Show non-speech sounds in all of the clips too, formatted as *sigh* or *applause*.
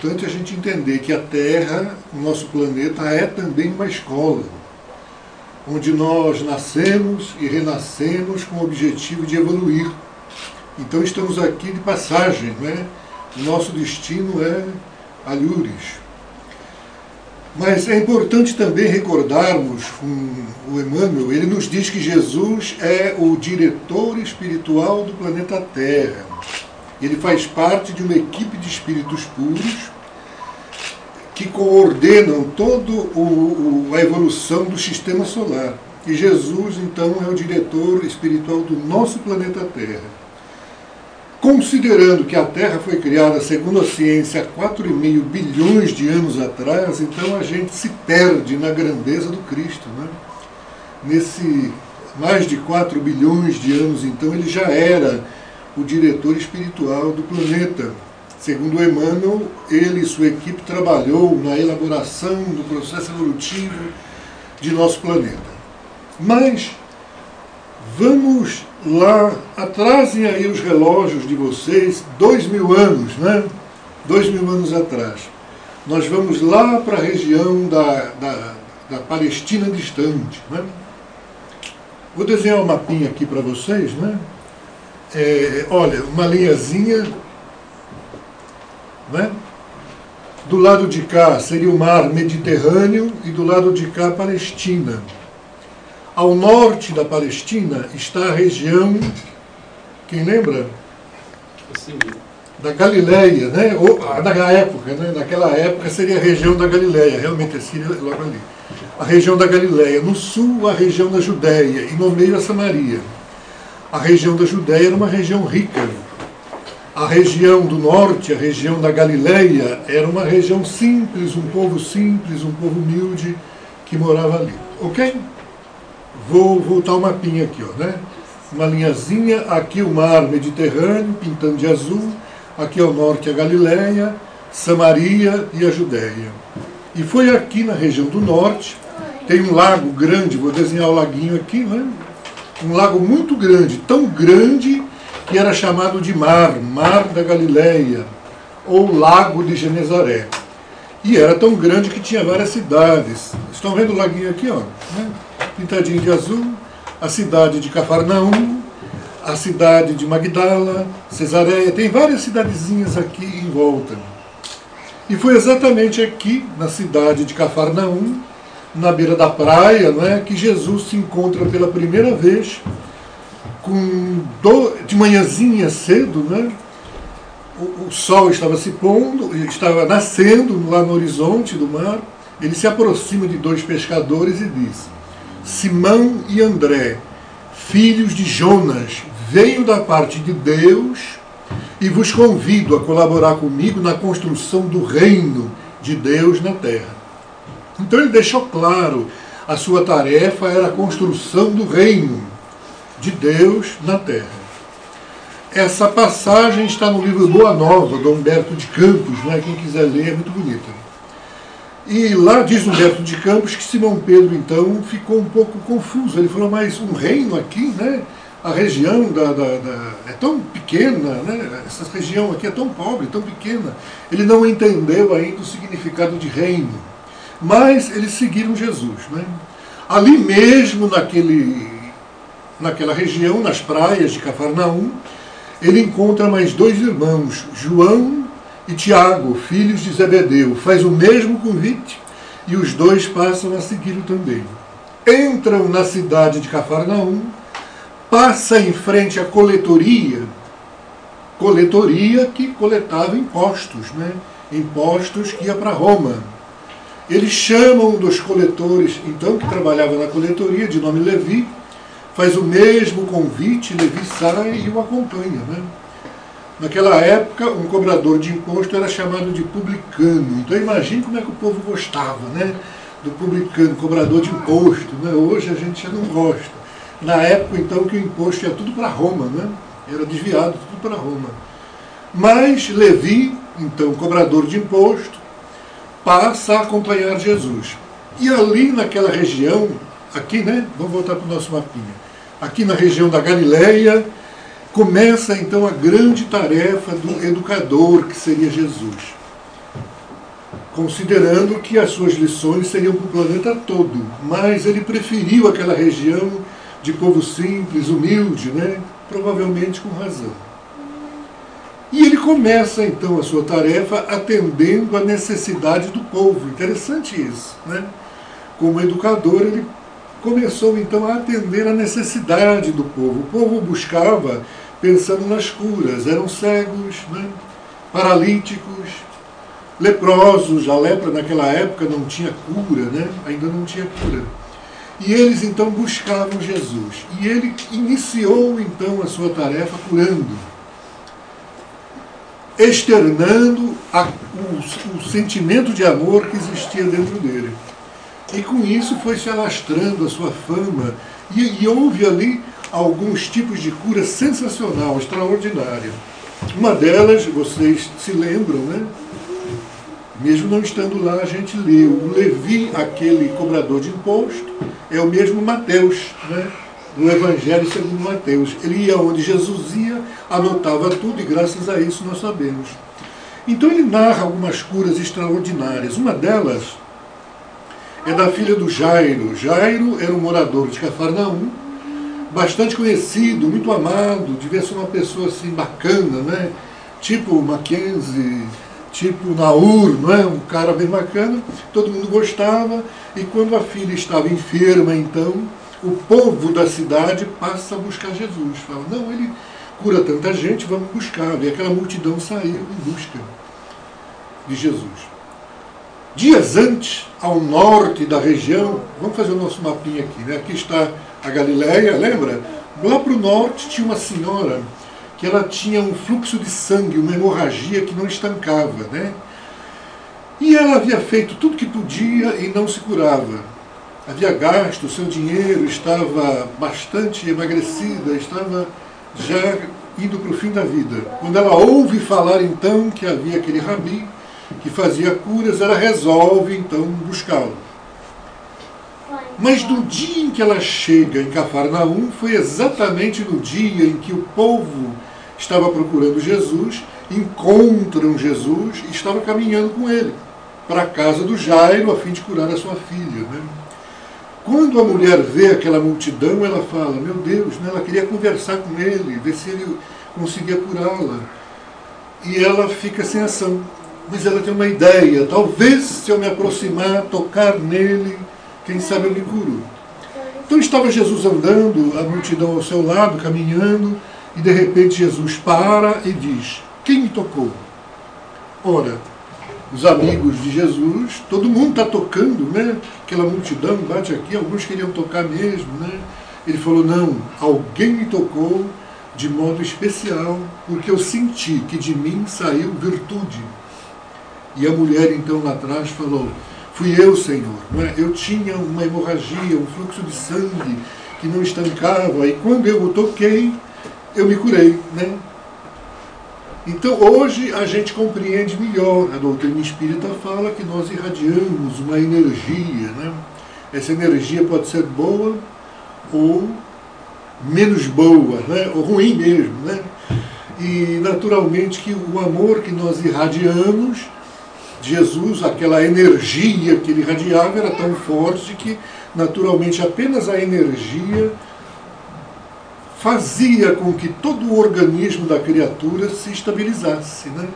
importante a gente entender que a Terra, o nosso planeta, é também uma escola, onde nós nascemos e renascemos com o objetivo de evoluir. Então estamos aqui de passagem, né? nosso destino é Alhures. Mas é importante também recordarmos, um, o Emmanuel, ele nos diz que Jesus é o diretor espiritual do planeta Terra. Ele faz parte de uma equipe de espíritos puros que coordenam toda a evolução do sistema solar. E Jesus, então, é o diretor espiritual do nosso planeta Terra. Considerando que a Terra foi criada, segundo a ciência, há 4,5 bilhões de anos atrás, então a gente se perde na grandeza do Cristo. Né? Nesse mais de 4 bilhões de anos, então, ele já era o diretor espiritual do planeta. Segundo Emmanuel, ele e sua equipe trabalhou na elaboração do processo evolutivo de nosso planeta. Mas vamos lá, atrasem aí os relógios de vocês, dois mil anos, né? Dois mil anos atrás. Nós vamos lá para a região da, da, da, Palestina distante. Né? Vou desenhar um mapinha aqui para vocês, né? É, olha, uma linhazinha, né? Do lado de cá seria o mar Mediterrâneo e do lado de cá Palestina. Ao norte da Palestina está a região, quem lembra? Da Galileia, né? Ou, da época, né? Naquela época seria a região da Galileia, realmente é seria logo ali. A região da Galileia. No sul, a região da Judéia e no meio a Samaria. A região da Judéia era uma região rica. A região do norte, a região da Galileia, era uma região simples, um povo simples, um povo humilde que morava ali. Ok? Vou voltar o mapinha aqui, ó, né? Uma linhazinha, aqui o mar Mediterrâneo, pintando de azul, aqui ao norte a Galileia, Samaria e a Judéia. E foi aqui na região do norte, tem um lago grande, vou desenhar o laguinho aqui, né? Um lago muito grande, tão grande que era chamado de mar, Mar da Galileia, ou Lago de Genezaré. E era tão grande que tinha várias cidades. Estão vendo o laguinho aqui, ó? Né? pintadinho de azul, a cidade de Cafarnaum, a cidade de Magdala, Cesareia, tem várias cidadezinhas aqui em volta. E foi exatamente aqui, na cidade de Cafarnaum, na beira da praia, não é, que Jesus se encontra pela primeira vez, com do, de manhãzinha cedo, né, o, o sol estava se pondo, estava nascendo lá no horizonte do mar, ele se aproxima de dois pescadores e diz: Simão e André, filhos de Jonas, venho da parte de Deus e vos convido a colaborar comigo na construção do reino de Deus na terra. Então ele deixou claro, a sua tarefa era a construção do reino de Deus na terra. Essa passagem está no livro Boa Nova, do Humberto de Campos, né? quem quiser ler, é muito bonita. E lá diz Humberto de Campos que Simão Pedro, então, ficou um pouco confuso. Ele falou, mas um reino aqui, né? A região da, da, da, é tão pequena, né? essa região aqui é tão pobre, tão pequena. Ele não entendeu ainda o significado de reino. Mas eles seguiram Jesus. Né? Ali mesmo, naquele, naquela região, nas praias de Cafarnaum, ele encontra mais dois irmãos, João e Tiago, filhos de Zebedeu, faz o mesmo convite e os dois passam a segui-lo também. Entram na cidade de Cafarnaum, passa em frente à coletoria, coletoria que coletava impostos, né? impostos que ia para Roma. Eles chamam dos coletores, então, que trabalhava na coletoria, de nome Levi, faz o mesmo convite, Levi sai e o acompanha. Né? Naquela época, um cobrador de imposto era chamado de publicano. Então imagine como é que o povo gostava né, do publicano, cobrador de imposto. Né? Hoje a gente já não gosta. Na época, então, que o imposto ia tudo para Roma, né? era desviado tudo para Roma. Mas Levi, então cobrador de imposto, passa a acompanhar Jesus. E ali naquela região, aqui, né? Vamos voltar para o nosso mapinha. Aqui na região da Galileia, começa então a grande tarefa do educador, que seria Jesus. Considerando que as suas lições seriam para o planeta todo, mas ele preferiu aquela região de povo simples, humilde, né? provavelmente com razão. E ele começa então a sua tarefa atendendo a necessidade do povo. Interessante isso. Né? Como educador, ele começou então a atender a necessidade do povo. O povo buscava pensando nas curas. Eram cegos, né? paralíticos, leprosos. A lepra naquela época não tinha cura, né? ainda não tinha cura. E eles então buscavam Jesus. E ele iniciou então a sua tarefa curando, externando a, o, o sentimento de amor que existia dentro dele. E com isso foi se alastrando a sua fama. E, e houve ali alguns tipos de cura sensacional, extraordinária. Uma delas, vocês se lembram, né? Mesmo não estando lá, a gente lê o Levi, aquele cobrador de imposto, é o mesmo Mateus, né? Do Evangelho segundo Mateus. Ele ia onde Jesus ia, anotava tudo e graças a isso nós sabemos. Então ele narra algumas curas extraordinárias. Uma delas é da filha do Jairo. Jairo era um morador de Cafarnaum, bastante conhecido, muito amado, devia ser uma pessoa assim bacana, né? Tipo Mackenzie, tipo Naur, não é? Um cara bem bacana, todo mundo gostava, e quando a filha estava enferma, então, o povo da cidade passa a buscar Jesus. Fala, não, ele cura tanta gente, vamos buscar. E aquela multidão saiu em busca de Jesus. Dias antes, ao norte da região, vamos fazer o nosso mapinha aqui, né? Aqui está a Galileia, lembra? Lá para o norte tinha uma senhora que ela tinha um fluxo de sangue, uma hemorragia que não estancava, né? E ela havia feito tudo que podia e não se curava. Havia gasto, seu dinheiro estava bastante emagrecida, estava já indo para o fim da vida. Quando ela ouve falar então que havia aquele rabi que fazia curas, ela resolve então buscá-lo. Mas no dia em que ela chega em Cafarnaum, foi exatamente no dia em que o povo estava procurando Jesus, encontram Jesus e estava caminhando com ele para a casa do Jairo a fim de curar a sua filha. Né? Quando a mulher vê aquela multidão, ela fala: Meu Deus, né? ela queria conversar com ele, ver se ele conseguia curá-la. E ela fica sem ação. Mas ela tem uma ideia: talvez se eu me aproximar, tocar nele, quem sabe eu me curo. Então estava Jesus andando, a multidão ao seu lado, caminhando, e de repente Jesus para e diz: Quem me tocou? Ora, os amigos de Jesus, todo mundo está tocando, né? Aquela multidão bate aqui, alguns queriam tocar mesmo, né? Ele falou: Não, alguém me tocou de modo especial, porque eu senti que de mim saiu virtude. E a mulher então lá atrás falou: Fui eu, Senhor. Não é? Eu tinha uma hemorragia, um fluxo de sangue que não estancava, e quando eu o toquei, eu me curei. Né? Então hoje a gente compreende melhor. A doutrina espírita fala que nós irradiamos uma energia. Né? Essa energia pode ser boa ou menos boa, né? ou ruim mesmo. Né? E naturalmente que o amor que nós irradiamos, Jesus, aquela energia que ele irradiava era tão forte que naturalmente apenas a energia fazia com que todo o organismo da criatura se estabilizasse. Né?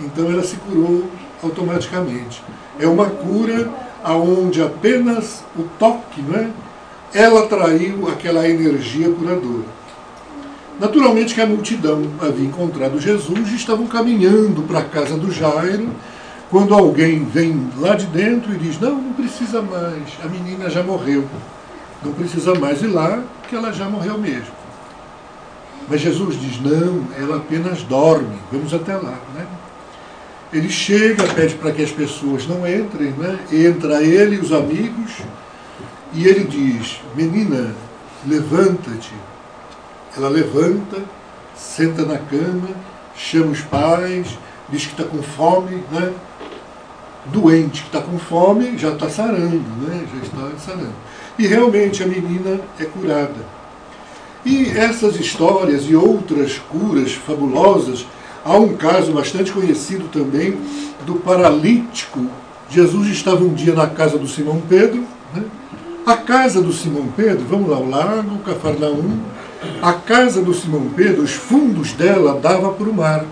Então ela se curou automaticamente. É uma cura aonde apenas o toque, né, ela atraiu aquela energia curadora. Naturalmente que a multidão havia encontrado Jesus e estavam caminhando para a casa do Jairo, quando alguém vem lá de dentro e diz, não, não precisa mais, a menina já morreu. Não precisa mais ir lá, que ela já morreu mesmo. Mas Jesus diz: não, ela apenas dorme. Vamos até lá. Né? Ele chega, pede para que as pessoas não entrem, né? entra ele e os amigos, e ele diz: Menina, levanta-te. Ela levanta, senta na cama, chama os pais, diz que está com fome, né? doente, que está com fome, já está sarando, né? já está sarando. E realmente a menina é curada. E essas histórias e outras curas fabulosas, há um caso bastante conhecido também do paralítico. Jesus estava um dia na casa do Simão Pedro. Né? A casa do Simão Pedro, vamos lá, o lago, Cafarnaum. A casa do Simão Pedro, os fundos dela dava para o mar.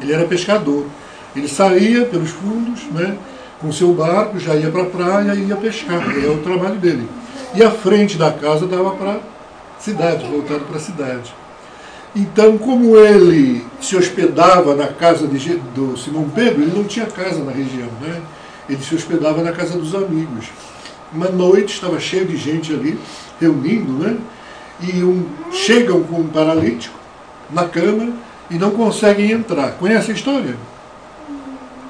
Ele era pescador. Ele saía pelos fundos, né, com seu barco, já ia para a praia e ia pescar. É o trabalho dele. E a frente da casa dava para cidade, voltado para a cidade. Então, como ele se hospedava na casa de, do Simão Pedro, ele não tinha casa na região, né? Ele se hospedava na casa dos amigos. Uma noite estava cheio de gente ali, reunindo, né? E um, chegam com um paralítico na cama e não conseguem entrar. Conhece a história?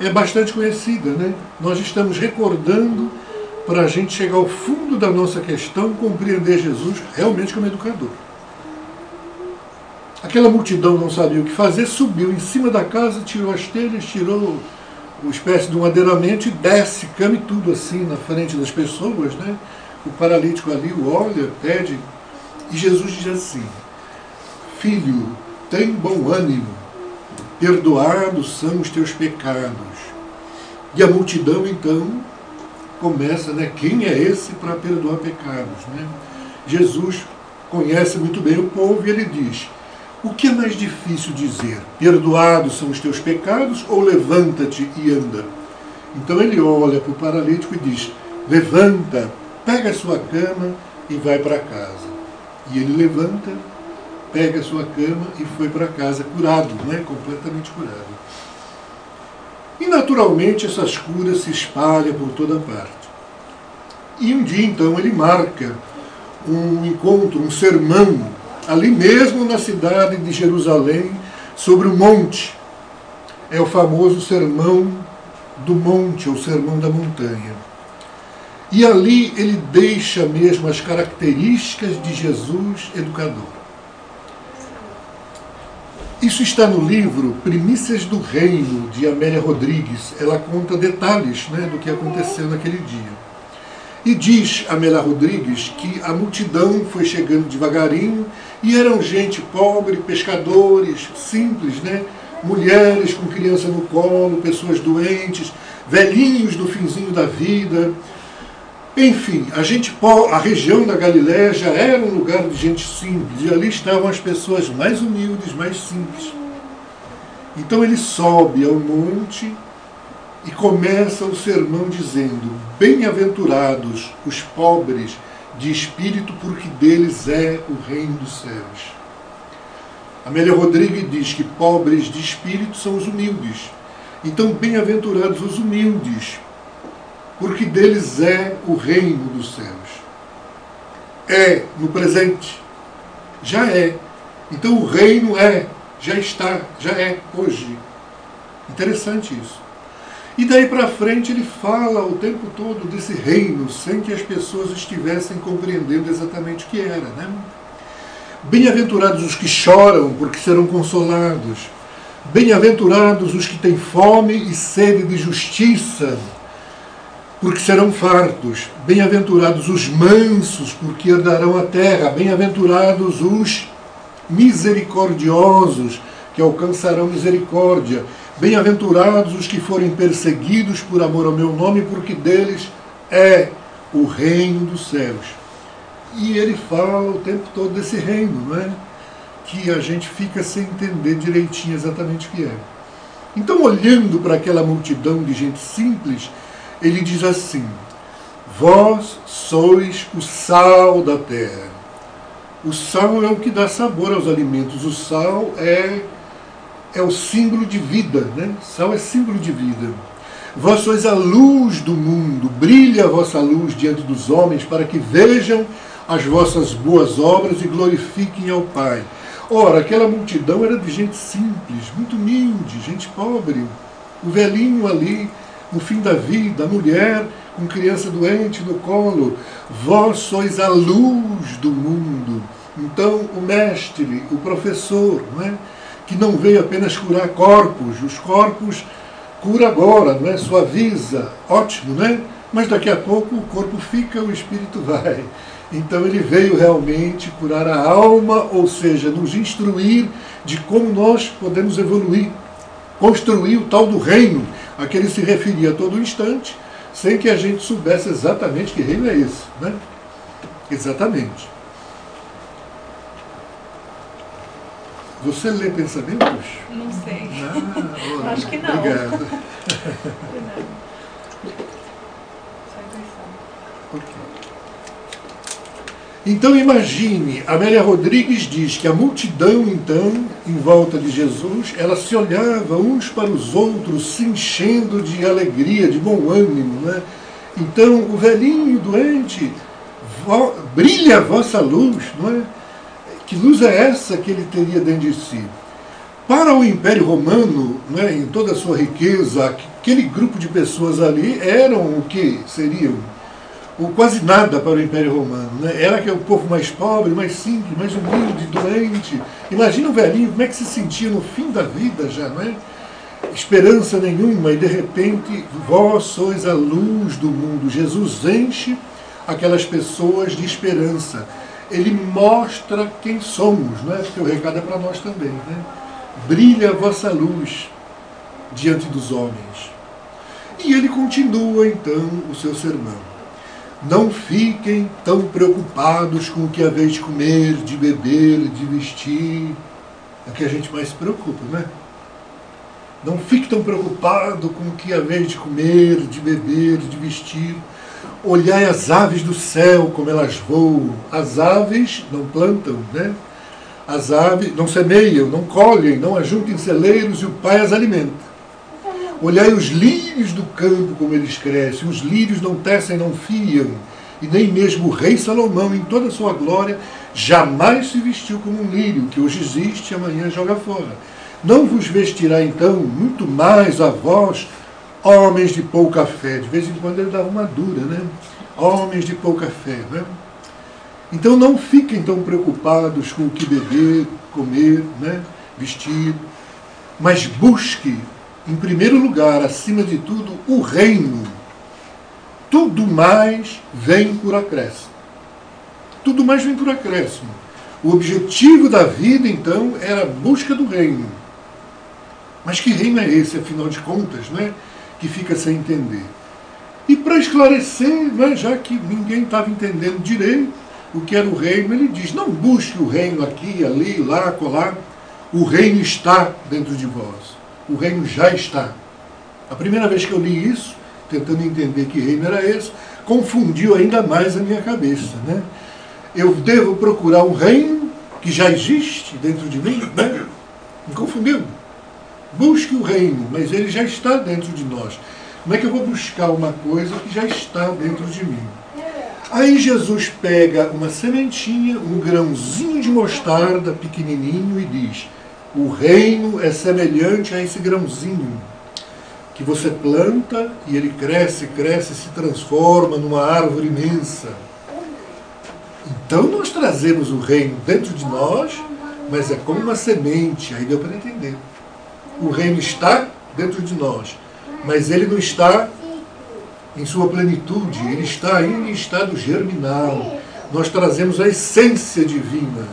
É bastante conhecida, né? Nós estamos recordando para a gente chegar ao fundo da nossa questão, compreender Jesus realmente como educador. Aquela multidão não sabia o que fazer, subiu em cima da casa, tirou as telhas, tirou uma espécie de um madeiramento e desce, cama e tudo assim na frente das pessoas. Né? O paralítico ali o olha, pede, e Jesus diz assim: Filho, tem bom ânimo, perdoados são os teus pecados. E a multidão então começa, né? Quem é esse para perdoar pecados? Né? Jesus conhece muito bem o povo e ele diz: O que é mais difícil dizer? Perdoados são os teus pecados ou levanta-te e anda? Então ele olha para o paralítico e diz: Levanta, pega a sua cama e vai para casa. E ele levanta, pega a sua cama e foi para casa curado, né? completamente curado. E naturalmente essas curas se espalham por toda parte. E um dia então ele marca um encontro, um sermão, ali mesmo na cidade de Jerusalém, sobre o monte. É o famoso sermão do monte, ou sermão da montanha. E ali ele deixa mesmo as características de Jesus educador. Isso está no livro Primícias do Reino, de Amélia Rodrigues. Ela conta detalhes né, do que aconteceu naquele dia. E diz Amélia Rodrigues que a multidão foi chegando devagarinho e eram gente pobre, pescadores, simples, né? mulheres com criança no colo, pessoas doentes, velhinhos do finzinho da vida, enfim, a, gente, a região da Galiléia já era um lugar de gente simples, e ali estavam as pessoas mais humildes, mais simples. Então ele sobe ao monte e começa o sermão dizendo: Bem-aventurados os pobres de espírito, porque deles é o reino dos céus. Amélia Rodrigues diz que pobres de espírito são os humildes. Então, bem-aventurados os humildes, porque deles é o reino dos céus. É no presente, já é. Então o reino é, já está, já é hoje. Interessante isso. E daí para frente ele fala o tempo todo desse reino, sem que as pessoas estivessem compreendendo exatamente o que era. Né? Bem-aventurados os que choram, porque serão consolados. Bem-aventurados os que têm fome e sede de justiça, porque serão fartos. Bem-aventurados os mansos, porque herdarão a terra. Bem-aventurados os misericordiosos, que alcançarão misericórdia. Bem-aventurados os que forem perseguidos por amor ao meu nome, porque deles é o reino dos céus. E ele fala o tempo todo desse reino, não é? Que a gente fica sem entender direitinho exatamente o que é. Então, olhando para aquela multidão de gente simples, ele diz assim: Vós sois o sal da terra. O sal é o que dá sabor aos alimentos. O sal é, é o símbolo de vida, né? Sal é símbolo de vida. Vós sois a luz do mundo, brilha a vossa luz diante dos homens, para que vejam as vossas boas obras e glorifiquem ao Pai. Ora, aquela multidão era de gente simples, muito humilde, gente pobre. O velhinho ali no fim da vida, a mulher com criança doente no colo, vós sois a luz do mundo. Então, o mestre, o professor, não é? que não veio apenas curar corpos, os corpos cura agora, não é? Suaviza, ótimo, né? Mas daqui a pouco o corpo fica, o espírito vai. Então ele veio realmente curar a alma, ou seja, nos instruir de como nós podemos evoluir, construir o tal do reino a que ele se referia a todo instante, sem que a gente soubesse exatamente que reino é esse. Né? Exatamente. Você lê pensamentos? Não sei. Ah, Acho que não. Obrigado. *laughs* Então imagine, Amélia Rodrigues diz que a multidão, então, em volta de Jesus, ela se olhava uns para os outros, se enchendo de alegria, de bom ânimo. Né? Então o velhinho doente, brilha a vossa luz, não é? Que luz é essa que ele teria dentro de si? Para o Império Romano, né, em toda a sua riqueza, aquele grupo de pessoas ali eram o que seriam? Ou quase nada para o Império Romano. Né? Era que é o povo mais pobre, mais simples, mais humilde, doente. Imagina o velhinho, como é que se sentia no fim da vida já, não é? Esperança nenhuma, e de repente vós sois a luz do mundo. Jesus enche aquelas pessoas de esperança. Ele mostra quem somos, não é? Porque o recado é para nós também. Né? Brilha a vossa luz diante dos homens. E ele continua então o seu sermão. Não fiquem tão preocupados com o que haveis de comer, de beber, de vestir. É que a gente mais se preocupa, né? Não fique tão preocupado com o que haveis de comer, de beber, de vestir. Olhai as aves do céu, como elas voam. As aves não plantam, né? As aves não semeiam, não colhem, não ajuntam celeiros e o Pai as alimenta. Olhai os lírios do campo como eles crescem, os lírios não tecem, não fiam, e nem mesmo o rei Salomão, em toda a sua glória, jamais se vestiu como um lírio, que hoje existe e amanhã joga fora. Não vos vestirá então muito mais a vós, homens de pouca fé. De vez em quando ele dava uma dura, né? Homens de pouca fé, né? Então não fiquem tão preocupados com o que beber, comer, né? vestir, mas busque em primeiro lugar, acima de tudo, o reino. Tudo mais vem por acréscimo. Tudo mais vem por acréscimo. O objetivo da vida, então, era a busca do reino. Mas que reino é esse, afinal de contas, né? que fica sem entender? E para esclarecer, né, já que ninguém estava entendendo direito o que era o reino, ele diz: não busque o reino aqui, ali, lá, colar. O reino está dentro de vós o reino já está. A primeira vez que eu li isso, tentando entender que reino era esse, confundiu ainda mais a minha cabeça. Né? Eu devo procurar um reino que já existe dentro de mim? Né? Me confundiu. Busque o reino, mas ele já está dentro de nós. Como é que eu vou buscar uma coisa que já está dentro de mim? Aí Jesus pega uma sementinha, um grãozinho de mostarda pequenininho e diz: o reino é semelhante a esse grãozinho que você planta e ele cresce, cresce, se transforma numa árvore imensa. Então nós trazemos o reino dentro de nós, mas é como uma semente, aí deu para entender. O reino está dentro de nós, mas ele não está em sua plenitude, ele está ainda em estado germinal. Nós trazemos a essência divina,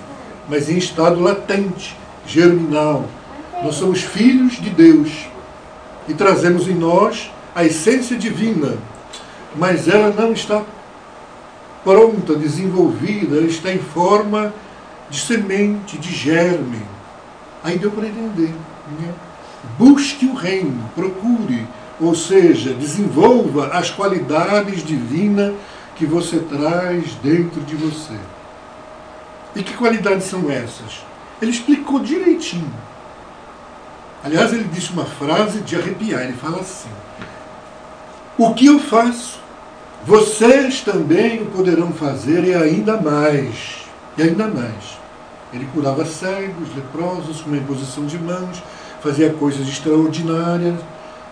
mas em estado latente germinal. Nós somos filhos de Deus e trazemos em nós a essência divina, mas ela não está pronta, desenvolvida, ela está em forma de semente, de germe. Aí deu para entender. Né? Busque o reino, procure, ou seja, desenvolva as qualidades divinas que você traz dentro de você. E que qualidades são essas? Ele explicou direitinho. Aliás, ele disse uma frase de arrepiar. Ele fala assim: O que eu faço, vocês também o poderão fazer e ainda mais. E ainda mais. Ele curava cegos, leprosos, com uma imposição de mãos, fazia coisas extraordinárias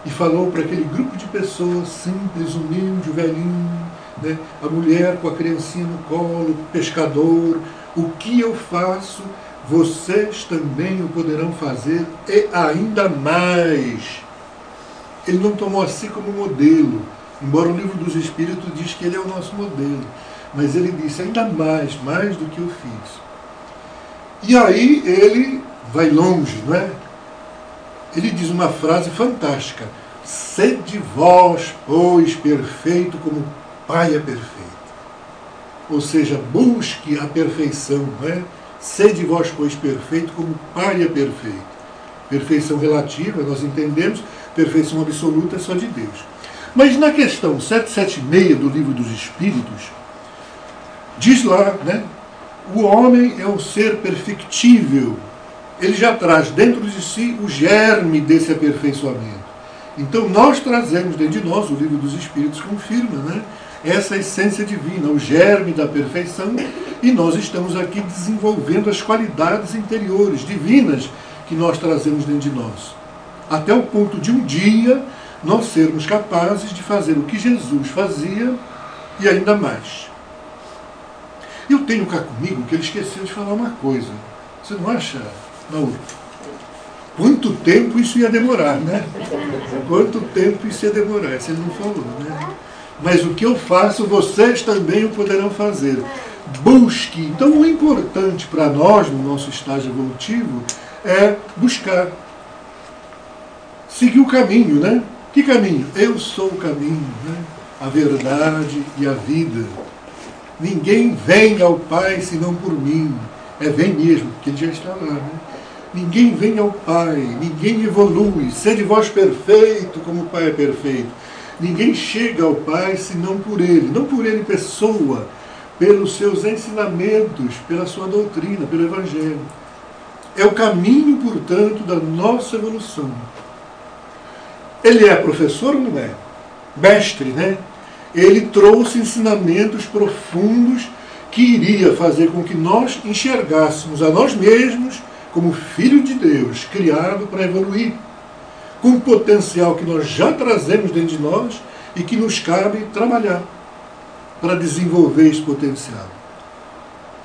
e falou para aquele grupo de pessoas simples, humilde, velhinho, né? a mulher com a criancinha no colo, o pescador, o que eu faço vocês também o poderão fazer e ainda mais. ele não tomou assim como modelo, embora o livro dos Espíritos diz que ele é o nosso modelo. Mas ele disse ainda mais, mais do que eu fiz. E aí ele vai longe, não é? Ele diz uma frase fantástica: Sede vós, pois, perfeito como Pai é perfeito. Ou seja, busque a perfeição, não é? Sede vós, pois, perfeito como Pai é perfeito. Perfeição relativa, nós entendemos, perfeição absoluta é só de Deus. Mas na questão 776 do Livro dos Espíritos, diz lá, né? O homem é um ser perfectível. Ele já traz dentro de si o germe desse aperfeiçoamento. Então nós trazemos dentro de nós, o livro dos Espíritos confirma, né? Essa essência divina, o germe da perfeição, e nós estamos aqui desenvolvendo as qualidades interiores, divinas, que nós trazemos dentro de nós. Até o ponto de um dia nós sermos capazes de fazer o que Jesus fazia e ainda mais. Eu tenho cá comigo que ele esqueceu de falar uma coisa. Você não acha, Mauro? Quanto tempo isso ia demorar, né? Quanto tempo isso ia demorar? Isso ele não falou, né? Mas o que eu faço, vocês também o poderão fazer. Busque. Então, o importante para nós, no nosso estágio evolutivo, é buscar. Seguir o caminho, né? Que caminho? Eu sou o caminho, né? a verdade e a vida. Ninguém vem ao Pai senão por mim. É vem mesmo, porque ele já está lá, né? Ninguém vem ao Pai, ninguém evolui. Sede vós perfeito como o Pai é perfeito. Ninguém chega ao Pai senão por Ele, não por Ele pessoa, pelos seus ensinamentos, pela sua doutrina, pelo Evangelho. É o caminho, portanto, da nossa evolução. Ele é professor ou não é? Mestre, né? Ele trouxe ensinamentos profundos que iria fazer com que nós enxergássemos a nós mesmos como filho de Deus, criado para evoluir, com o potencial que nós já trazemos dentro de nós e que nos cabe trabalhar para desenvolver esse potencial.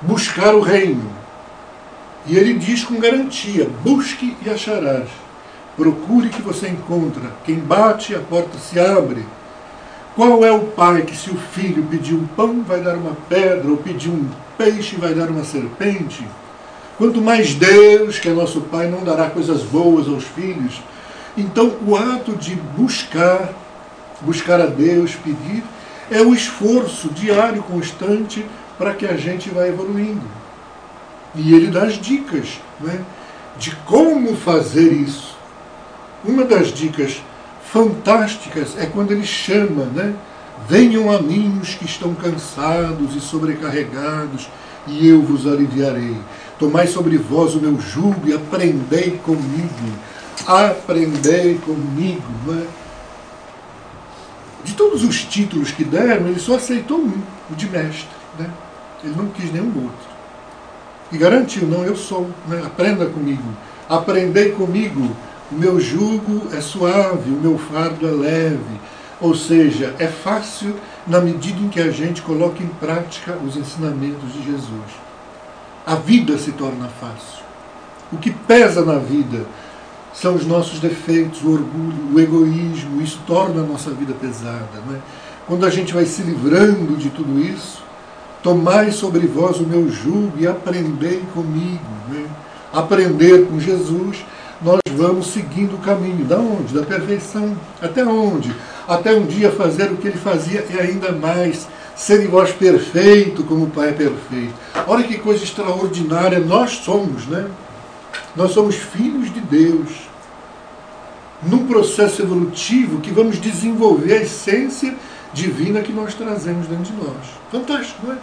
Buscar o reino. E ele diz com garantia: busque e acharás. Procure que você encontra. Quem bate, a porta se abre. Qual é o pai que, se o filho pedir um pão, vai dar uma pedra, ou pedir um peixe, vai dar uma serpente? Quanto mais Deus, que é nosso Pai, não dará coisas boas aos filhos. Então, o ato de buscar, buscar a Deus, pedir, é o esforço diário, constante, para que a gente vá evoluindo. E ele dá as dicas né, de como fazer isso. Uma das dicas fantásticas é quando ele chama, né? Venham a mim os que estão cansados e sobrecarregados, e eu vos aliviarei. Tomai sobre vós o meu jugo e aprendei comigo. Aprendei comigo. Né? De todos os títulos que deram, ele só aceitou um, o de mestre. Né? Ele não quis nenhum outro. E garantiu, não, eu sou. Né? Aprenda comigo. Aprendei comigo. O meu jugo é suave, o meu fardo é leve. Ou seja, é fácil na medida em que a gente coloca em prática os ensinamentos de Jesus a vida se torna fácil. O que pesa na vida são os nossos defeitos, o orgulho, o egoísmo, isso torna a nossa vida pesada. Não é? Quando a gente vai se livrando de tudo isso, tomai sobre vós o meu jugo e aprendei comigo. É? Aprender com Jesus, nós vamos seguindo o caminho. Da onde? Da perfeição. Até onde? Até um dia fazer o que ele fazia e ainda mais Sede vós perfeito como o Pai é perfeito. Olha que coisa extraordinária nós somos, né? Nós somos filhos de Deus. Num processo evolutivo que vamos desenvolver a essência divina que nós trazemos dentro de nós. Fantástico, não é?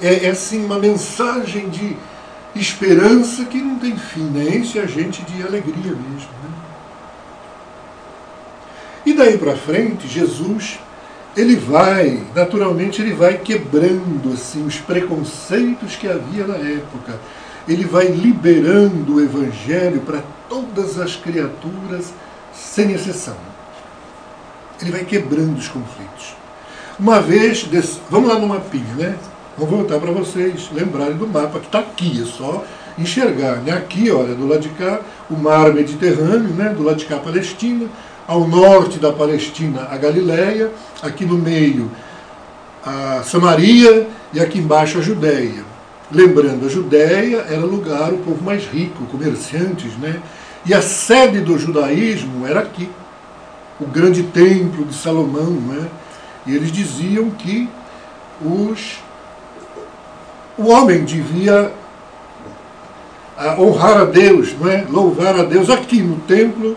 É, é assim uma mensagem de esperança que não tem fim, né? Enche a gente de alegria mesmo. Né? E daí para frente, Jesus ele vai, naturalmente, ele vai quebrando assim os preconceitos que havia na época. Ele vai liberando o evangelho para todas as criaturas, sem exceção. Ele vai quebrando os conflitos. Uma vez, vamos lá no mapinha, né? Vamos voltar para vocês lembrarem do mapa que está aqui, é só enxergar. Né? Aqui, olha, do lado de cá, o mar Mediterrâneo, né? do lado de cá Palestina, ao norte da Palestina a Galiléia, aqui no meio a Samaria e aqui embaixo a Judéia. Lembrando, a Judéia era lugar, o povo mais rico, comerciantes, né? E a sede do judaísmo era aqui, o grande templo de Salomão, né? E eles diziam que os, o homem devia honrar a Deus, não é? louvar a Deus aqui no templo.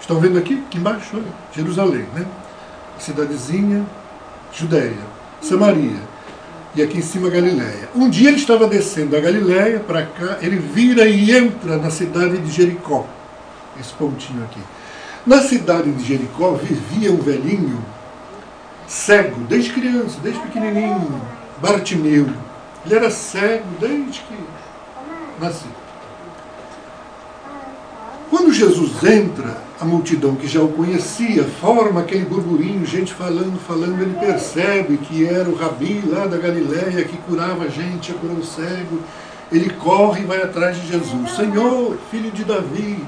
Estão vendo aqui? Aqui embaixo, olha, Jerusalém, né? cidadezinha, Judéia, Samaria e aqui em cima Galiléia. Um dia ele estava descendo da Galiléia para cá, ele vira e entra na cidade de Jericó. Esse pontinho aqui. Na cidade de Jericó vivia um velhinho cego, desde criança, desde pequenininho, Bartimeu. Ele era cego desde que nasceu. Quando Jesus entra, a multidão que já o conhecia forma aquele burburinho, gente falando, falando, ele percebe que era o rabi lá da Galiléia que curava a gente, curou o cego. Ele corre e vai atrás de Jesus. Senhor, filho de Davi,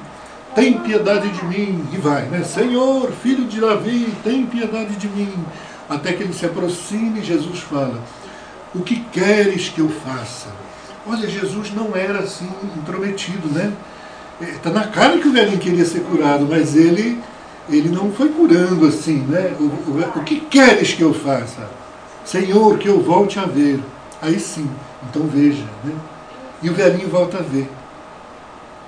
tem piedade de mim. E vai, né? Senhor, filho de Davi, tem piedade de mim. Até que ele se aproxime e Jesus fala: O que queres que eu faça? Olha, Jesus não era assim intrometido, né? Está na cara que o velhinho queria ser curado, mas ele, ele não foi curando assim, né? O, o, o que queres que eu faça? Senhor, que eu volte a ver. Aí sim, então veja, né? E o velhinho volta a ver.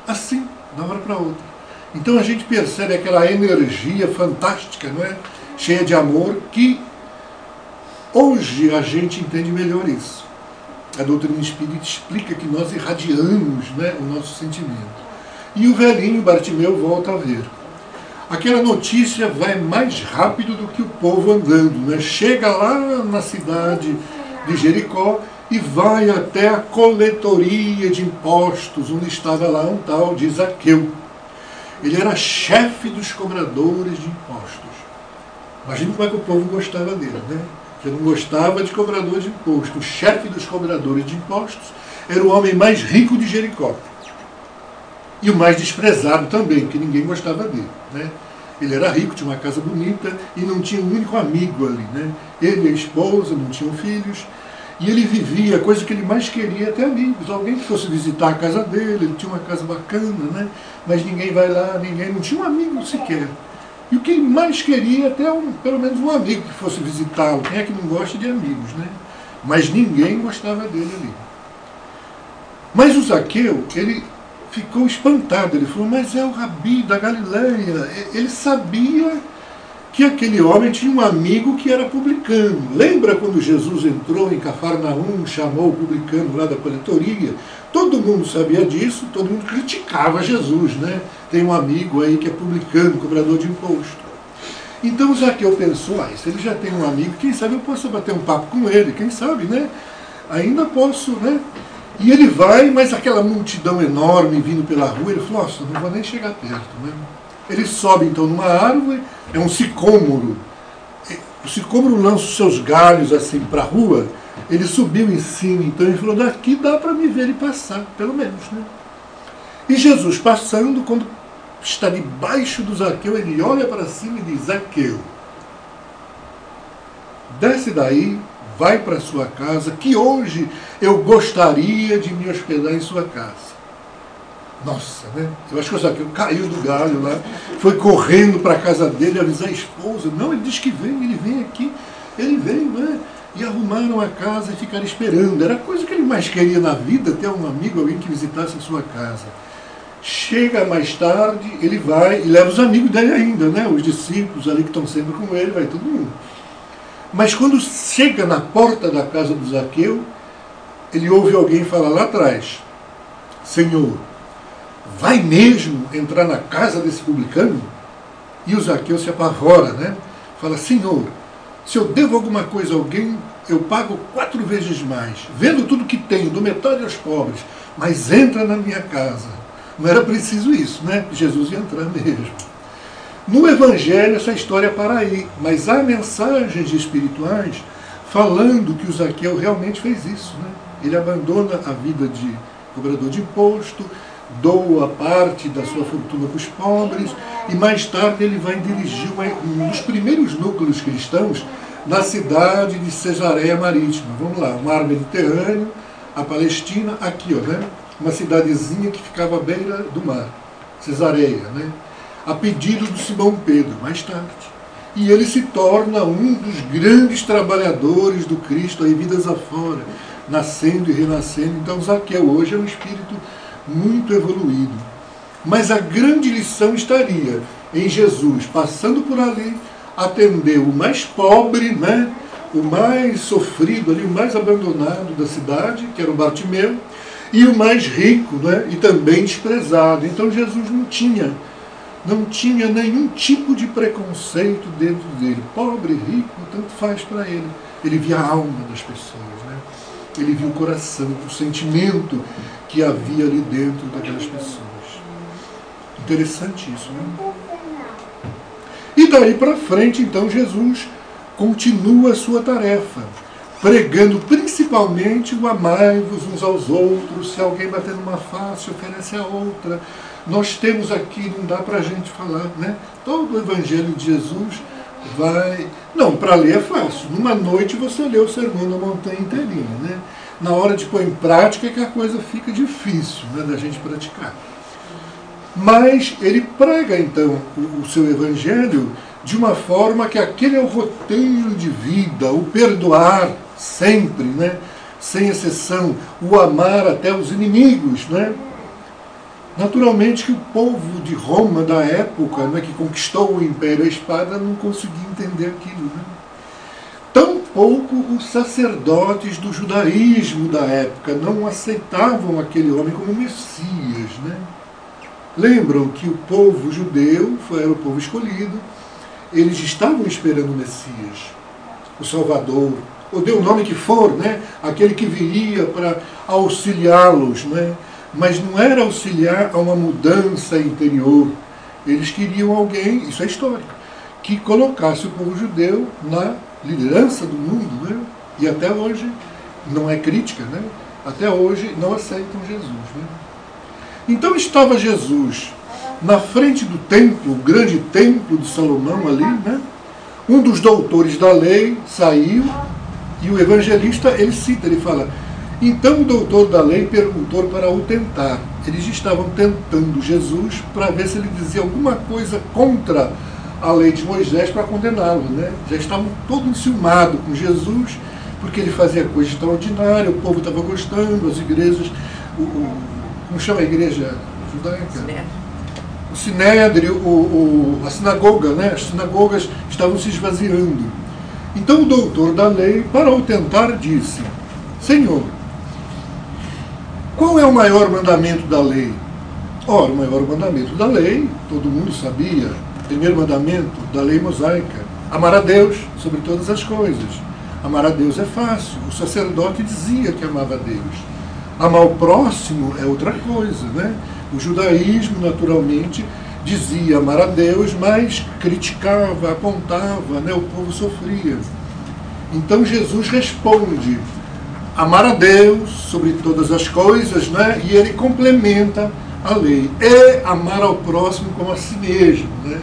Assim, de uma hora para outra. Então a gente percebe aquela energia fantástica, não é? Cheia de amor, que hoje a gente entende melhor isso. A doutrina espírita explica que nós irradiamos né, o nosso sentimento. E o velhinho Bartimeu volta a ver. Aquela notícia vai mais rápido do que o povo andando. Né? Chega lá na cidade de Jericó e vai até a coletoria de impostos, onde estava lá um tal de Zaqueu. Ele era chefe dos cobradores de impostos. Imagina como é que o povo gostava dele, né? Que não gostava de cobrador de impostos. O chefe dos cobradores de impostos era o homem mais rico de Jericó e o mais desprezado também, que ninguém gostava dele. Né? Ele era rico, tinha uma casa bonita e não tinha um único amigo ali. Né? Ele e a esposa não tinham filhos. E ele vivia, a coisa que ele mais queria, até amigos, alguém que fosse visitar a casa dele, ele tinha uma casa bacana, né? mas ninguém vai lá, ninguém, não tinha um amigo sequer. E o que ele mais queria, até um, pelo menos um amigo que fosse visitá-lo. Quem é que não gosta de amigos, né? Mas ninguém gostava dele ali. Mas o Zaqueu, ele ficou espantado. Ele falou, mas é o Rabi da Galileia. Ele sabia que aquele homem tinha um amigo que era publicano. Lembra quando Jesus entrou em Cafarnaum, chamou o publicano lá da coletoria? Todo mundo sabia disso, todo mundo criticava Jesus, né? Tem um amigo aí que é publicano, cobrador de imposto. Então Zaqueu pensou, ah, se ele já tem um amigo, quem sabe eu posso bater um papo com ele, quem sabe, né? Ainda posso, né? E ele vai, mas aquela multidão enorme vindo pela rua, ele falou, nossa, não vou nem chegar perto. Né? Ele sobe então numa árvore, é um sicômoro. O sicômoro lança os seus galhos assim para a rua, ele subiu em cima, então ele falou, daqui dá para me ver ele passar, pelo menos. Né? E Jesus passando, quando está debaixo do Zaqueu, ele olha para cima e diz, Zaqueu, desce daí, vai para sua casa, que hoje eu gostaria de me hospedar em sua casa. Nossa, né? Eu acho que o Zaqueu caiu do galho lá, foi correndo para a casa dele avisar a esposa. Não, ele diz que vem, ele vem aqui, ele vem, né? E arrumaram a casa e ficaram esperando. Era a coisa que ele mais queria na vida, ter um amigo, alguém que visitasse a sua casa. Chega mais tarde, ele vai e leva os amigos dele ainda, né? Os discípulos ali que estão sempre com ele, vai todo mundo. Mas quando chega na porta da casa do Zaqueu, ele ouve alguém falar lá atrás: Senhor, vai mesmo entrar na casa desse publicano? E o Zaqueu se apavora, né? Fala: Senhor, se eu devo alguma coisa a alguém, eu pago quatro vezes mais, vendo tudo que tenho, do metade aos pobres, mas entra na minha casa. Não era preciso isso, né? Jesus ia entrar mesmo. No Evangelho, essa história para aí, mas há mensagens espirituais falando que o Zaqueu realmente fez isso. Né? Ele abandona a vida de cobrador de imposto, doa parte da sua fortuna para os pobres, e mais tarde ele vai dirigir um dos primeiros núcleos cristãos na cidade de Cesareia Marítima. Vamos lá, o mar Mediterrâneo, a Palestina, aqui, ó, né? uma cidadezinha que ficava à beira do mar, Cesareia, né? A pedido do Simão Pedro, mais tarde. E ele se torna um dos grandes trabalhadores do Cristo, aí vidas afora, nascendo e renascendo. Então Zaqueu hoje é um espírito muito evoluído. Mas a grande lição estaria em Jesus, passando por ali, atender o mais pobre, né? o mais sofrido ali, o mais abandonado da cidade, que era o Bartimeu, e o mais rico né? e também desprezado. Então Jesus não tinha, não tinha nenhum tipo de preconceito dentro dele. Pobre, rico, tanto faz para ele. Ele via a alma das pessoas, né? ele via o coração, o sentimento que havia ali dentro daquelas pessoas. Interessante isso, né? E daí para frente, então, Jesus continua a sua tarefa, pregando principalmente o amai-vos uns aos outros, se alguém bater numa face, oferece a outra. Nós temos aqui, não dá para a gente falar, né? Todo o Evangelho de Jesus vai. Não, para ler é fácil. Numa noite você lê o sermão da montanha inteirinha, né? Na hora de pôr em prática é que a coisa fica difícil né, da gente praticar. Mas ele prega então o, seu evangelho de uma forma que aquele é o roteiro de vida, o perdoar sempre, né? sem exceção, o amar até os inimigos. Né? Naturalmente que o povo de Roma da época, né, que conquistou o império à espada, não conseguia entender aquilo. Né? Tampouco os sacerdotes do judaísmo da época não aceitavam aquele homem como Messias. Né? Lembram que o povo judeu era o povo escolhido, eles estavam esperando o Messias, o Salvador, ou dê o nome que for, né? aquele que viria para auxiliá-los, né? Mas não era auxiliar a uma mudança interior. Eles queriam alguém, isso é histórico, que colocasse o povo judeu na liderança do mundo. Né? E até hoje, não é crítica, né? até hoje não aceitam Jesus. Né? Então estava Jesus na frente do templo, o grande templo de Salomão ali, né? Um dos doutores da lei saiu e o evangelista ele cita, ele fala: então o doutor da lei perguntou para o tentar. Eles estavam tentando Jesus para ver se ele dizia alguma coisa contra a lei de Moisés para condená-lo. Né? Já estavam todo enciumados com Jesus, porque ele fazia coisa extraordinária, o povo estava gostando, as igrejas, o, o como chama a igreja judaica? O Sinédrio, o, o, a sinagoga, né? as sinagogas estavam se esvaziando. Então o doutor da lei, para o tentar, disse: Senhor, qual é o maior mandamento da lei? Ora, o maior mandamento da lei, todo mundo sabia, primeiro mandamento da lei mosaica, amar a Deus sobre todas as coisas. Amar a Deus é fácil. O sacerdote dizia que amava a Deus. Amar o próximo é outra coisa, né? O judaísmo, naturalmente, dizia amar a Deus, mas criticava, apontava, né? o povo sofria. Então Jesus responde: amar a Deus sobre todas as coisas, né? e ele complementa a lei. É amar ao próximo como a si mesmo. Né?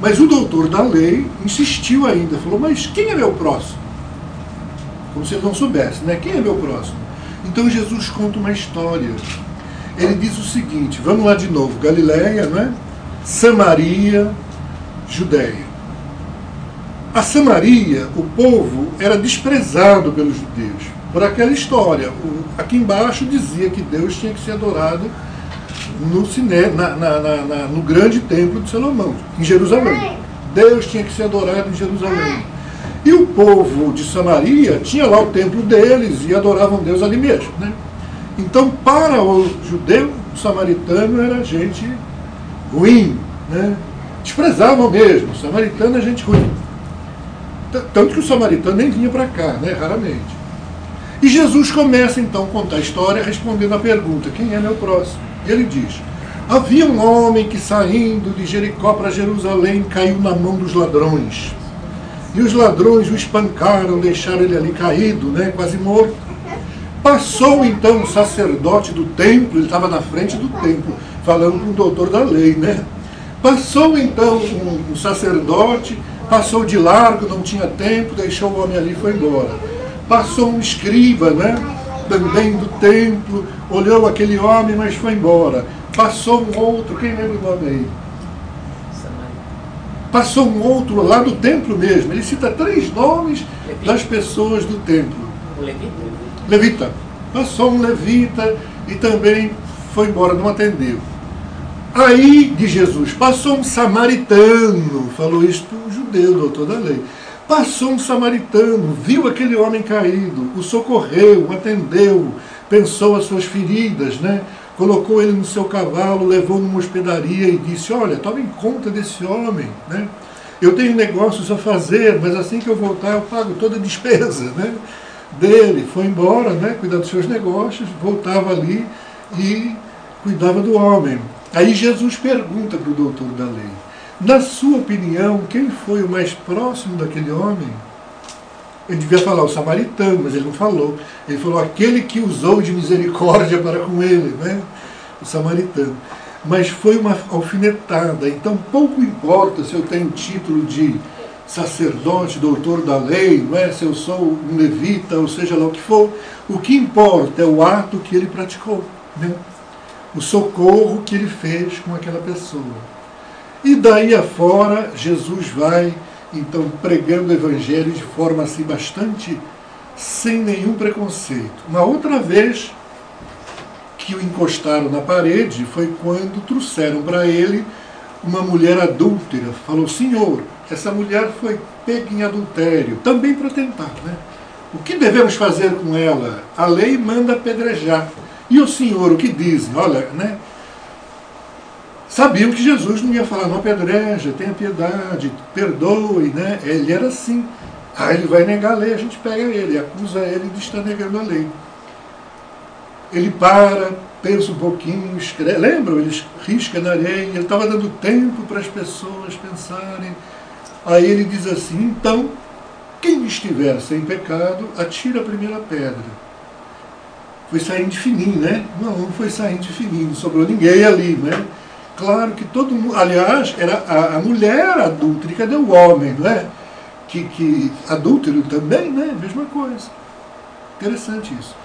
Mas o doutor da lei insistiu ainda, falou: Mas quem é meu próximo? Como se ele não soubesse, né? Quem é meu próximo? Então Jesus conta uma história. Ele diz o seguinte: vamos lá de novo, Galiléia, não é? Samaria, Judéia. A Samaria, o povo, era desprezado pelos judeus por aquela história. Aqui embaixo dizia que Deus tinha que ser adorado no, cine, na, na, na, no grande templo de Salomão, em Jerusalém. Deus tinha que ser adorado em Jerusalém. E o povo de Samaria tinha lá o templo deles e adoravam Deus ali mesmo. Né? Então, para o judeu, o samaritano era gente ruim, né? desprezavam mesmo. O samaritano é gente ruim. Tanto que o samaritano nem vinha para cá, né? raramente. E Jesus começa então a contar a história respondendo a pergunta: quem é meu próximo? E ele diz: Havia um homem que saindo de Jericó para Jerusalém caiu na mão dos ladrões e os ladrões o espancaram, deixaram ele ali caído, né, quase morto. Passou então o sacerdote do templo, ele estava na frente do templo, falando com o doutor da lei, né? Passou então um, um sacerdote, passou de largo, não tinha tempo, deixou o homem ali e foi embora. Passou um escriba, né? Também do templo, olhou aquele homem, mas foi embora. Passou um outro, quem lembra o nome aí? Passou um outro lá do templo mesmo. Ele cita três nomes das pessoas do templo. Levita? Levita. Passou um levita e também foi embora, não atendeu. Aí, de Jesus, passou um samaritano, falou isso judeu, doutor da lei. Passou um samaritano, viu aquele homem caído, o socorreu, o atendeu, pensou as suas feridas, né? colocou ele no seu cavalo, levou numa hospedaria e disse: Olha, tome conta desse homem, né? Eu tenho negócios a fazer, mas assim que eu voltar eu pago toda a despesa né, dele. Foi embora, né, cuidar dos seus negócios, voltava ali e cuidava do homem. Aí Jesus pergunta para o doutor da lei: Na sua opinião, quem foi o mais próximo daquele homem? Ele devia falar o samaritano, mas ele não falou. Ele falou aquele que usou de misericórdia para com ele, né? o samaritano. Mas foi uma alfinetada. Então pouco importa se eu tenho título de sacerdote, doutor da lei, não é? se eu sou um levita, ou seja lá o que for. O que importa é o ato que ele praticou, né? o socorro que ele fez com aquela pessoa. E daí afora, Jesus vai então pregando o evangelho de forma assim bastante sem nenhum preconceito. Uma outra vez que o encostaram na parede foi quando trouxeram para ele uma mulher adúltera. Falou: Senhor, essa mulher foi pega em adultério, também para tentar, né? O que devemos fazer com ela? A lei manda apedrejar. E o Senhor, o que dizem? Olha, né? Sabiam que Jesus não ia falar, não apedreja, tenha piedade, perdoe, né? Ele era assim. Aí ele vai negar a lei, a gente pega ele, acusa ele de estar negando a lei. Ele para, pensa um pouquinho, escreve, lembram? Ele risca na areia, ele estava dando tempo para as pessoas pensarem. Aí ele diz assim, então, quem estiver sem pecado, atira a primeira pedra. Foi saindo de fininho, né? Não, foi saindo de fininho, não sobrou ninguém ali, né? Claro que todo mundo, aliás, era a, a mulher adúltera, cadê o homem, não é? Que, que adúltero também, né? Mesma coisa. Interessante isso.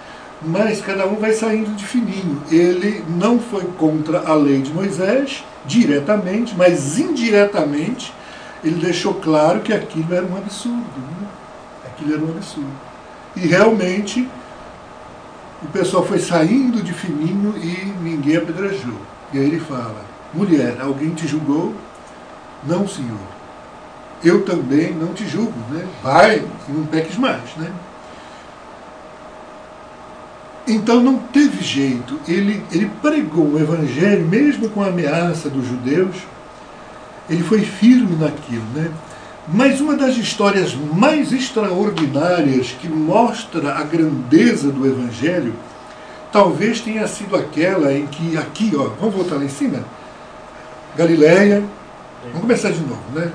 Mas cada um vai saindo de fininho. Ele não foi contra a lei de Moisés, diretamente, mas indiretamente, ele deixou claro que aquilo era um absurdo. Né? Aquilo era um absurdo. E realmente, o pessoal foi saindo de fininho e ninguém apedrejou. E aí ele fala: Mulher, alguém te julgou? Não, Senhor. Eu também não te julgo, né? Vai e não peques mais, né? Então não teve jeito. Ele, ele pregou o evangelho, mesmo com a ameaça dos judeus, ele foi firme naquilo, né? Mas uma das histórias mais extraordinárias que mostra a grandeza do evangelho, talvez tenha sido aquela em que aqui, ó, vamos voltar lá em cima? Galileia. Vamos começar de novo, né?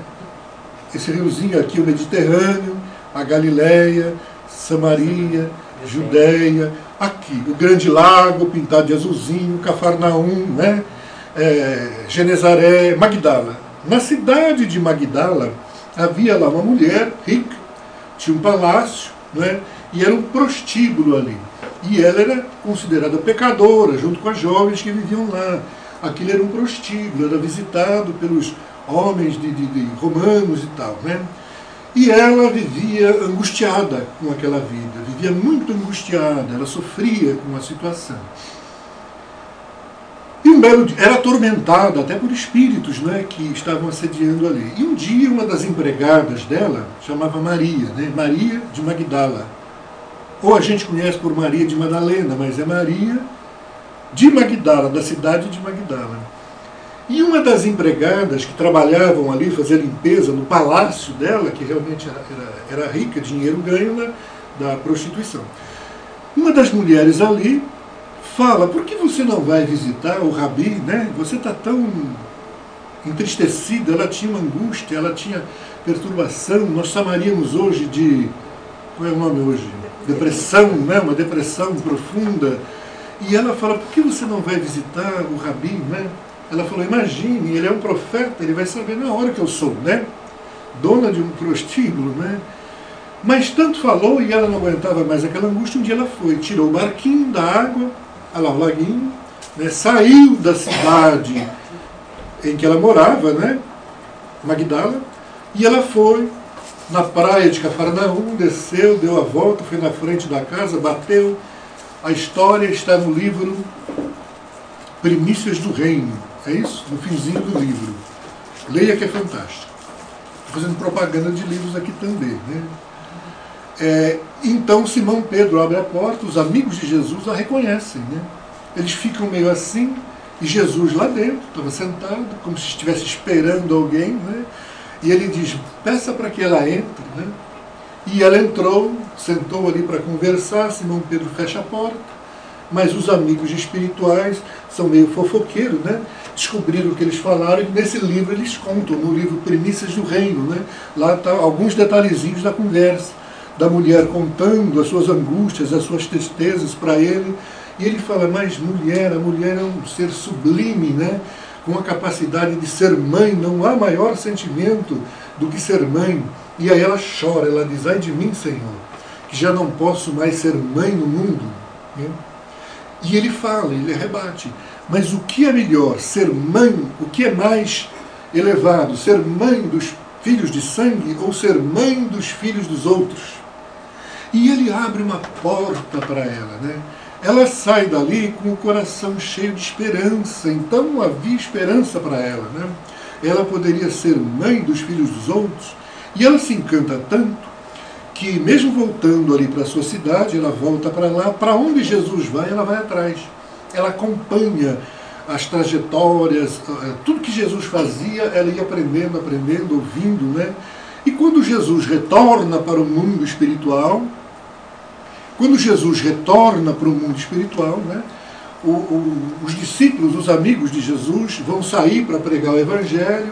Esse riozinho aqui, o Mediterrâneo, a Galileia, Samaria, Judéia, aqui, o Grande Lago, pintado de azulzinho, Cafarnaum, né? É, Genezaré, Magdala. Na cidade de Magdala havia lá uma mulher rica, tinha um palácio, né? e era um prostíbulo ali. E ela era considerada pecadora, junto com as jovens que viviam lá aquilo era um prostíbulo, era visitado pelos homens de, de, de romanos e tal. Né? E ela vivia angustiada com aquela vida, vivia muito angustiada, ela sofria com a situação. E um belo dia, era atormentada até por espíritos né, que estavam assediando ali. E um dia uma das empregadas dela, chamava Maria, né, Maria de Magdala. Ou a gente conhece por Maria de Madalena, mas é Maria de Magdala, da cidade de Magdala. E uma das empregadas que trabalhavam ali, fazer limpeza no palácio dela, que realmente era, era, rica, dinheiro ganho na, da prostituição. Uma das mulheres ali fala, por que você não vai visitar o Rabi, né? Você está tão entristecida, ela tinha uma angústia, ela tinha perturbação, nós chamaríamos hoje de, qual é o nome hoje? depressão, né? uma depressão profunda. E ela fala, por que você não vai visitar o Rabi? Né? Ela falou, imagine, ele é um profeta, ele vai saber na hora que eu sou, né? Dona de um prostíbulo, né? Mas tanto falou e ela não aguentava mais aquela angústia, um dia ela foi, tirou o barquinho da água, lá o laguinho, né? saiu da cidade em que ela morava, né? Magdala, e ela foi na praia de Cafarnaum, desceu, deu a volta, foi na frente da casa, bateu. A história está no livro Primícias do Reino. É isso? No finzinho do livro. Leia que é fantástico. Estou fazendo propaganda de livros aqui também. Né? É, então Simão Pedro abre a porta, os amigos de Jesus a reconhecem. Né? Eles ficam meio assim, e Jesus lá dentro, estava sentado, como se estivesse esperando alguém, né? e ele diz: peça para que ela entre. Né? E ela entrou, sentou ali para conversar, Simão Pedro fecha a porta, mas os amigos espirituais são meio fofoqueiros, né? descobriram o que eles falaram e nesse livro eles contam, no livro Primícias do Reino. Né? Lá tá alguns detalhezinhos da conversa, da mulher contando as suas angústias, as suas tristezas para ele. E ele fala, mas mulher, a mulher é um ser sublime, né? com a capacidade de ser mãe, não há maior sentimento do que ser mãe. E aí ela chora, ela diz, ai de mim, Senhor, que já não posso mais ser mãe no mundo. Né? E ele fala, ele rebate, mas o que é melhor, ser mãe, o que é mais elevado, ser mãe dos filhos de sangue ou ser mãe dos filhos dos outros? E ele abre uma porta para ela, né? ela sai dali com o coração cheio de esperança. Então havia esperança para ela. Né? Ela poderia ser mãe dos filhos dos outros. E ela se encanta tanto que, mesmo voltando ali para a sua cidade, ela volta para lá. Para onde Jesus vai, ela vai atrás. Ela acompanha as trajetórias, tudo que Jesus fazia, ela ia aprendendo, aprendendo, ouvindo. Né? E quando Jesus retorna para o mundo espiritual, quando Jesus retorna para o mundo espiritual, né, o, o, os discípulos, os amigos de Jesus, vão sair para pregar o Evangelho.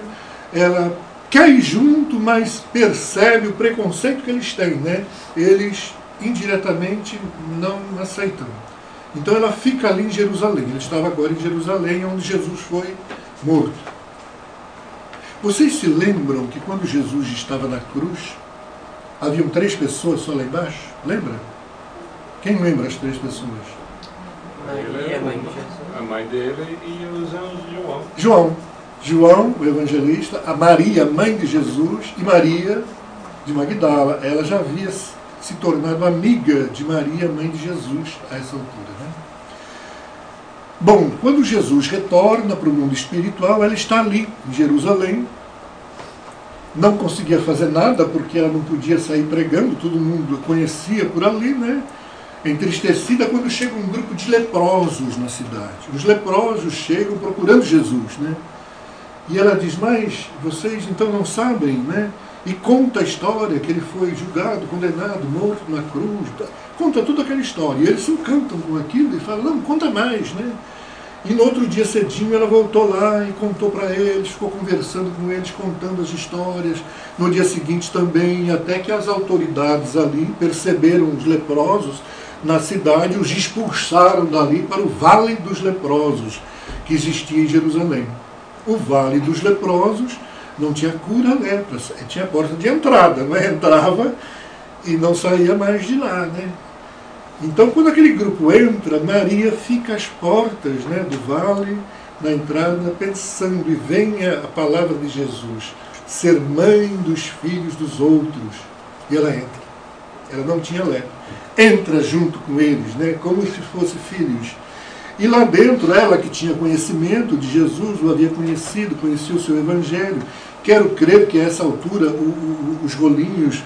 Ela cai junto, mas percebe o preconceito que eles têm. Né? Eles indiretamente não aceitam. Então ela fica ali em Jerusalém. Ela estava agora em Jerusalém, onde Jesus foi morto. Vocês se lembram que quando Jesus estava na cruz, haviam três pessoas só lá embaixo? Lembra? Quem lembra as três pessoas? Maria, mãe de Jesus. A mãe dele e os anjos de João. João. João, o evangelista, a Maria, mãe de Jesus, e Maria de Magdala. Ela já havia se tornado amiga de Maria, mãe de Jesus, a essa altura. Né? Bom, quando Jesus retorna para o mundo espiritual, ela está ali, em Jerusalém. Não conseguia fazer nada porque ela não podia sair pregando, todo mundo a conhecia por ali, né? entristecida quando chega um grupo de leprosos na cidade. Os leprosos chegam procurando Jesus, né? E ela diz, mas vocês então não sabem, né? E conta a história que ele foi julgado, condenado, morto na cruz. Tá? Conta toda aquela história. E eles se encantam com aquilo e falam, não, conta mais, né? E no outro dia cedinho ela voltou lá e contou para eles, ficou conversando com eles, contando as histórias. No dia seguinte também, até que as autoridades ali perceberam os leprosos na cidade, os expulsaram dali para o Vale dos Leprosos, que existia em Jerusalém. O Vale dos Leprosos não tinha cura lepra, tinha porta de entrada, não é? entrava e não saía mais de lá. Né? Então, quando aquele grupo entra, Maria fica às portas né, do vale, na entrada, pensando, e vem a palavra de Jesus, ser mãe dos filhos dos outros. E ela entra. Ela não tinha lepra entra junto com eles, né, como se fossem filhos. E lá dentro, ela que tinha conhecimento de Jesus, o havia conhecido, conhecia o seu evangelho. Quero crer que a essa altura o, o, os rolinhos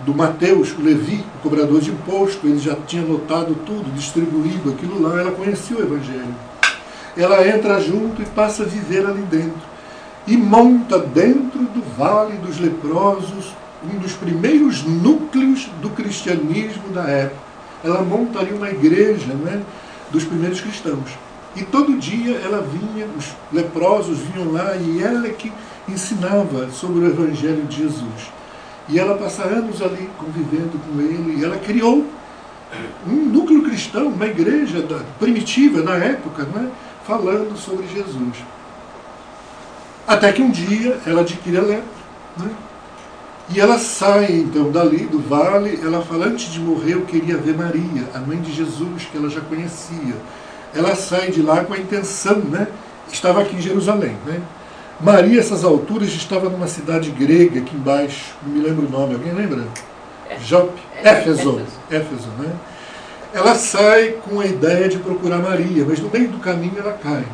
do Mateus, o Levi, o cobrador de imposto, ele já tinha notado tudo, distribuído aquilo lá, ela conhecia o evangelho. Ela entra junto e passa a viver ali dentro. E monta dentro do vale dos leprosos um dos primeiros núcleos do cristianismo da época. Ela montaria uma igreja né, dos primeiros cristãos. E todo dia ela vinha, os leprosos vinham lá e ela que ensinava sobre o Evangelho de Jesus. E ela passa anos ali convivendo com ele, e ela criou um núcleo cristão, uma igreja da, primitiva da época, né, falando sobre Jesus. Até que um dia ela adquire a lepra. Né? E ela sai então dali, do vale, ela fala, antes de morrer eu queria ver Maria, a mãe de Jesus, que ela já conhecia. Ela sai de lá com a intenção, né? Estava aqui em Jerusalém, né? Maria, essas alturas, estava numa cidade grega aqui embaixo, não me lembro o nome, alguém lembra? É. Jope? É, Éfeso. Éfeso, né? Ela sai com a ideia de procurar Maria, mas no meio do caminho ela cai.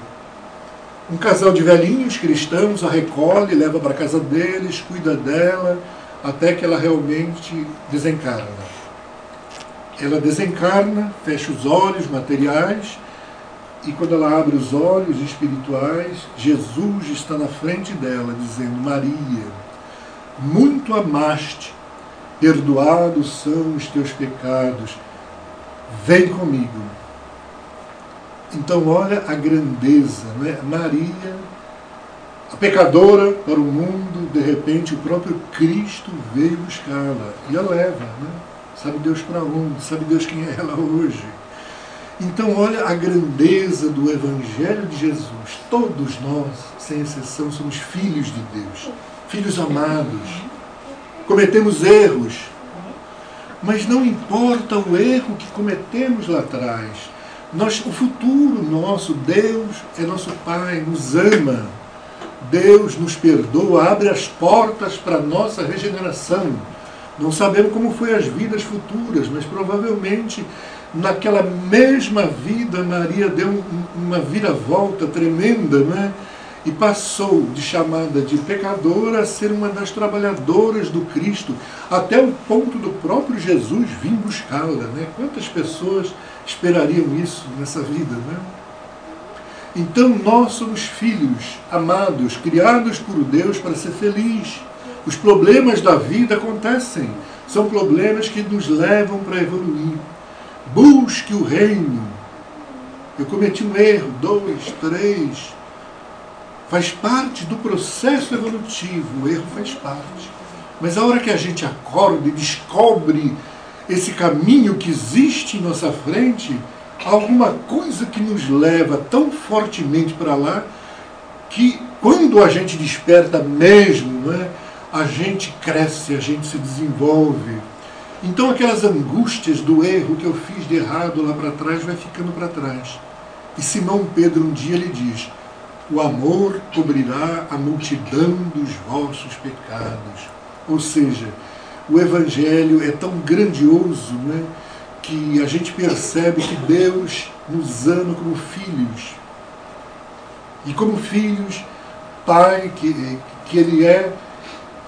Um casal de velhinhos cristãos a recolhe, leva para a casa deles, cuida dela, até que ela realmente desencarna. Ela desencarna, fecha os olhos materiais, e quando ela abre os olhos espirituais, Jesus está na frente dela, dizendo: Maria, muito amaste, perdoados são os teus pecados, vem comigo. Então, olha a grandeza, né? Maria a pecadora para o mundo, de repente o próprio Cristo veio buscá-la e a leva, né? Sabe Deus para onde? Sabe Deus quem é ela hoje? Então, olha a grandeza do Evangelho de Jesus. Todos nós, sem exceção, somos filhos de Deus, filhos amados. Cometemos erros, mas não importa o erro que cometemos lá atrás. Nós, o futuro nosso, Deus é nosso Pai, nos ama Deus nos perdoa, abre as portas para a nossa regeneração. Não sabemos como foi as vidas futuras, mas provavelmente naquela mesma vida Maria deu uma viravolta tremenda, né? E passou de chamada de pecadora a ser uma das trabalhadoras do Cristo, até o ponto do próprio Jesus vir buscá-la, né? Quantas pessoas esperariam isso nessa vida, né? Então nós somos filhos amados, criados por Deus para ser feliz. Os problemas da vida acontecem, são problemas que nos levam para evoluir. Busque o reino. Eu cometi um erro, dois, três. Faz parte do processo evolutivo, o erro faz parte. Mas a hora que a gente acorda e descobre esse caminho que existe em nossa frente, alguma coisa que nos leva tão fortemente para lá que quando a gente desperta mesmo, né, a gente cresce, a gente se desenvolve. Então aquelas angústias do erro que eu fiz de errado lá para trás vai ficando para trás. E Simão Pedro um dia lhe diz: O amor cobrirá a multidão dos vossos pecados. Ou seja, o Evangelho é tão grandioso, né? Que a gente percebe que Deus nos ama como filhos. E como filhos, Pai que, que Ele é,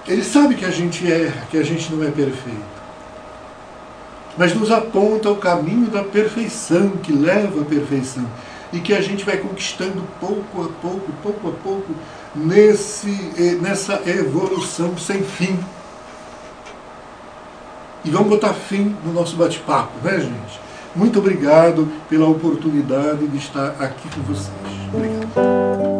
Ele sabe que a gente erra, que a gente não é perfeito. Mas nos aponta o caminho da perfeição, que leva à perfeição. E que a gente vai conquistando pouco a pouco, pouco a pouco, nesse, eh, nessa evolução sem fim. E vamos botar fim no nosso bate-papo, né, gente? Muito obrigado pela oportunidade de estar aqui com vocês. Obrigado.